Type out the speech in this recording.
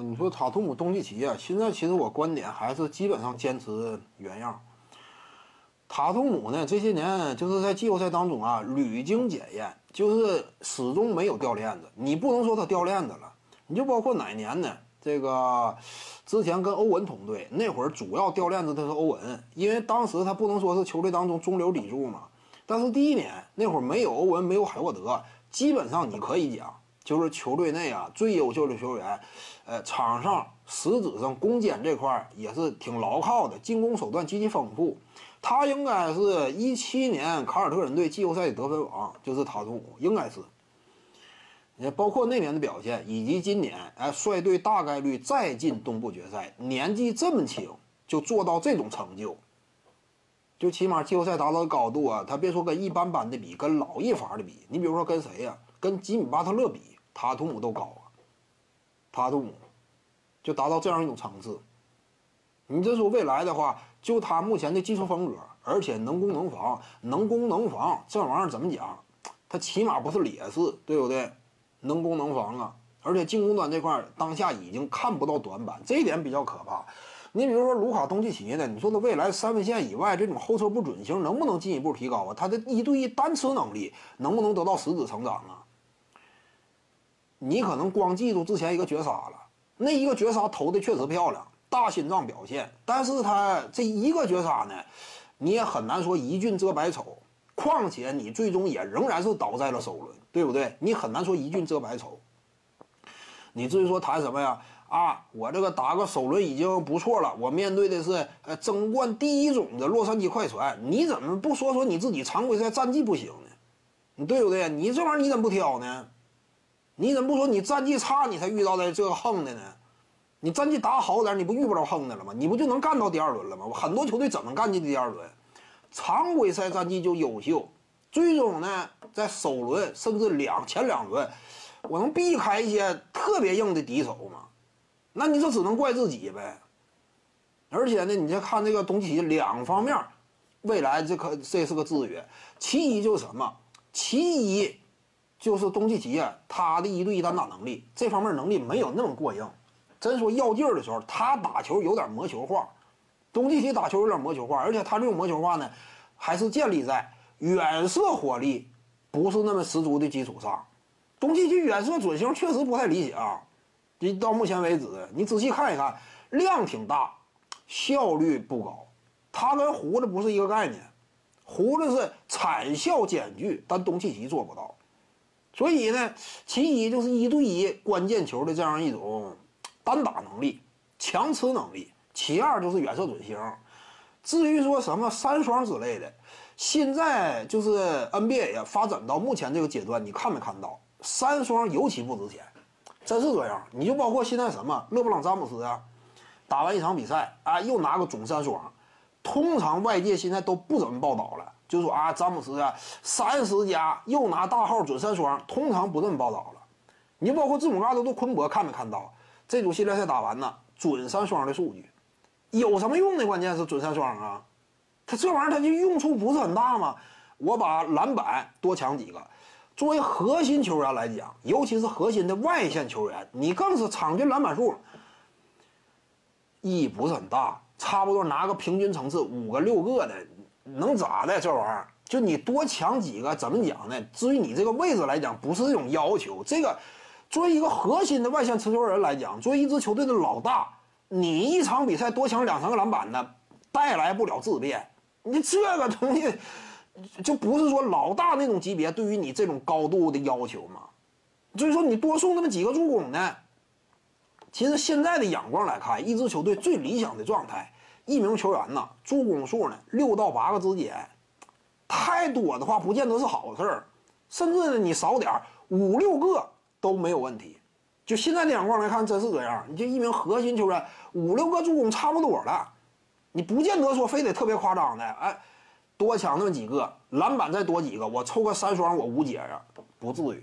你说塔图姆、东契奇啊，现在其实我观点还是基本上坚持原样。塔图姆呢，这些年就是在季后赛当中啊，屡经检验，就是始终没有掉链子。你不能说他掉链子了，你就包括哪年呢？这个之前跟欧文同队那会儿，主要掉链子的是欧文，因为当时他不能说是球队当中中流砥柱嘛。但是第一年那会儿没有欧文，没有海沃德，基本上你可以讲。就是球队内啊最优秀的球员，呃，场上实质上攻坚这块也是挺牢靠的，进攻手段极其丰富。他应该是一七年凯尔特人队季后赛的得分王，就是塔图姆，应该是。也包括那年的表现，以及今年，哎，率队大概率再进东部决赛，年纪这么轻就做到这种成就，就起码季后赛达到的高度啊，他别说跟一般般的比，跟老一伐的比，你比如说跟谁呀？跟吉米巴特勒比。塔图姆都高啊，塔图姆就达到这样一种层次。你这说未来的话，就他目前的技术风格，而且能攻能防，能攻能防，这玩意儿怎么讲？他起码不是劣势，对不对？能攻能防啊，而且进攻端这块当下已经看不到短板，这一点比较可怕。你比如说卢卡东契奇呢，你说他未来三分线以外这种后撤步准星能不能进一步提高啊？他的一对一单吃能力能不能得到实质成长啊？你可能光记住之前一个绝杀了，那一个绝杀投的确实漂亮，大心脏表现。但是他这一个绝杀呢，你也很难说一俊遮百丑。况且你最终也仍然是倒在了首轮，对不对？你很难说一俊遮百丑。你至于说谈什么呀？啊，我这个打个首轮已经不错了，我面对的是呃争冠第一种的洛杉矶快船，你怎么不说说你自己常规赛战绩不行呢？你对不对？你这玩意儿你怎么不挑呢？你怎么不说你战绩差，你才遇到的这个横的呢？你战绩打好点，你不遇不着横的了吗？你不就能干到第二轮了吗？很多球队怎么干进第二轮？常规赛战绩就优秀，最终呢，在首轮甚至两前两轮，我能避开一些特别硬的敌手吗？那你这只能怪自己呗。而且呢，你再看这个东契奇两方面，未来这可这是个制约。其一就是什么？其一。就是东契奇啊，他的一对一单打能力这方面能力没有那么过硬。真说要劲儿的时候，他打球有点魔球化。东契奇打球有点魔球化，而且他这种魔球化呢，还是建立在远射火力不是那么十足的基础上。东契奇远射准星确实不太理想。你到目前为止，你仔细看一看，量挺大，效率不高。他跟胡子不是一个概念，胡子是产效兼具，但东契奇做不到。所以呢，其一就是一对一关键球的这样一种单打能力、强持能力；其二就是远射准星。至于说什么三双之类的，现在就是 NBA 呀发展到目前这个阶段，你看没看到三双尤其不值钱，真是这样。你就包括现在什么勒布朗詹姆斯啊，打完一场比赛啊，又拿个总三双，通常外界现在都不怎么报道了。就说啊，詹姆斯啊，三十加又拿大号准三双，通常不这么报道了。你包括字母哥都都昆博看没看到这组系列赛打完呢？准三双的数据有什么用呢？关键是准三双啊，他这玩意儿他就用处不是很大嘛？我把篮板多抢几个，作为核心球员来讲，尤其是核心的外线球员，你更是场均篮板数意义不是很大，差不多拿个平均层次五个六个的。能咋的？这玩意儿就你多抢几个，怎么讲呢？至于你这个位置来讲，不是这种要求。这个作为一个核心的外线持球人来讲，作为一支球队的老大，你一场比赛多抢两三个篮板呢，带来不了质变。你这个东西就不是说老大那种级别对于你这种高度的要求嘛？所以说你多送那么几个助攻呢？其实现在的眼光来看，一支球队最理想的状态。一名球员呢，助攻数呢六到八个之间，太多的话不见得是好事儿，甚至呢你少点五六个都没有问题。就现在的眼光来看，真是这样。你就一名核心球员五六个助攻差不多了，你不见得说非得特别夸张的，哎，多抢那么几个篮板再多几个，我凑个三双我无解呀，不至于。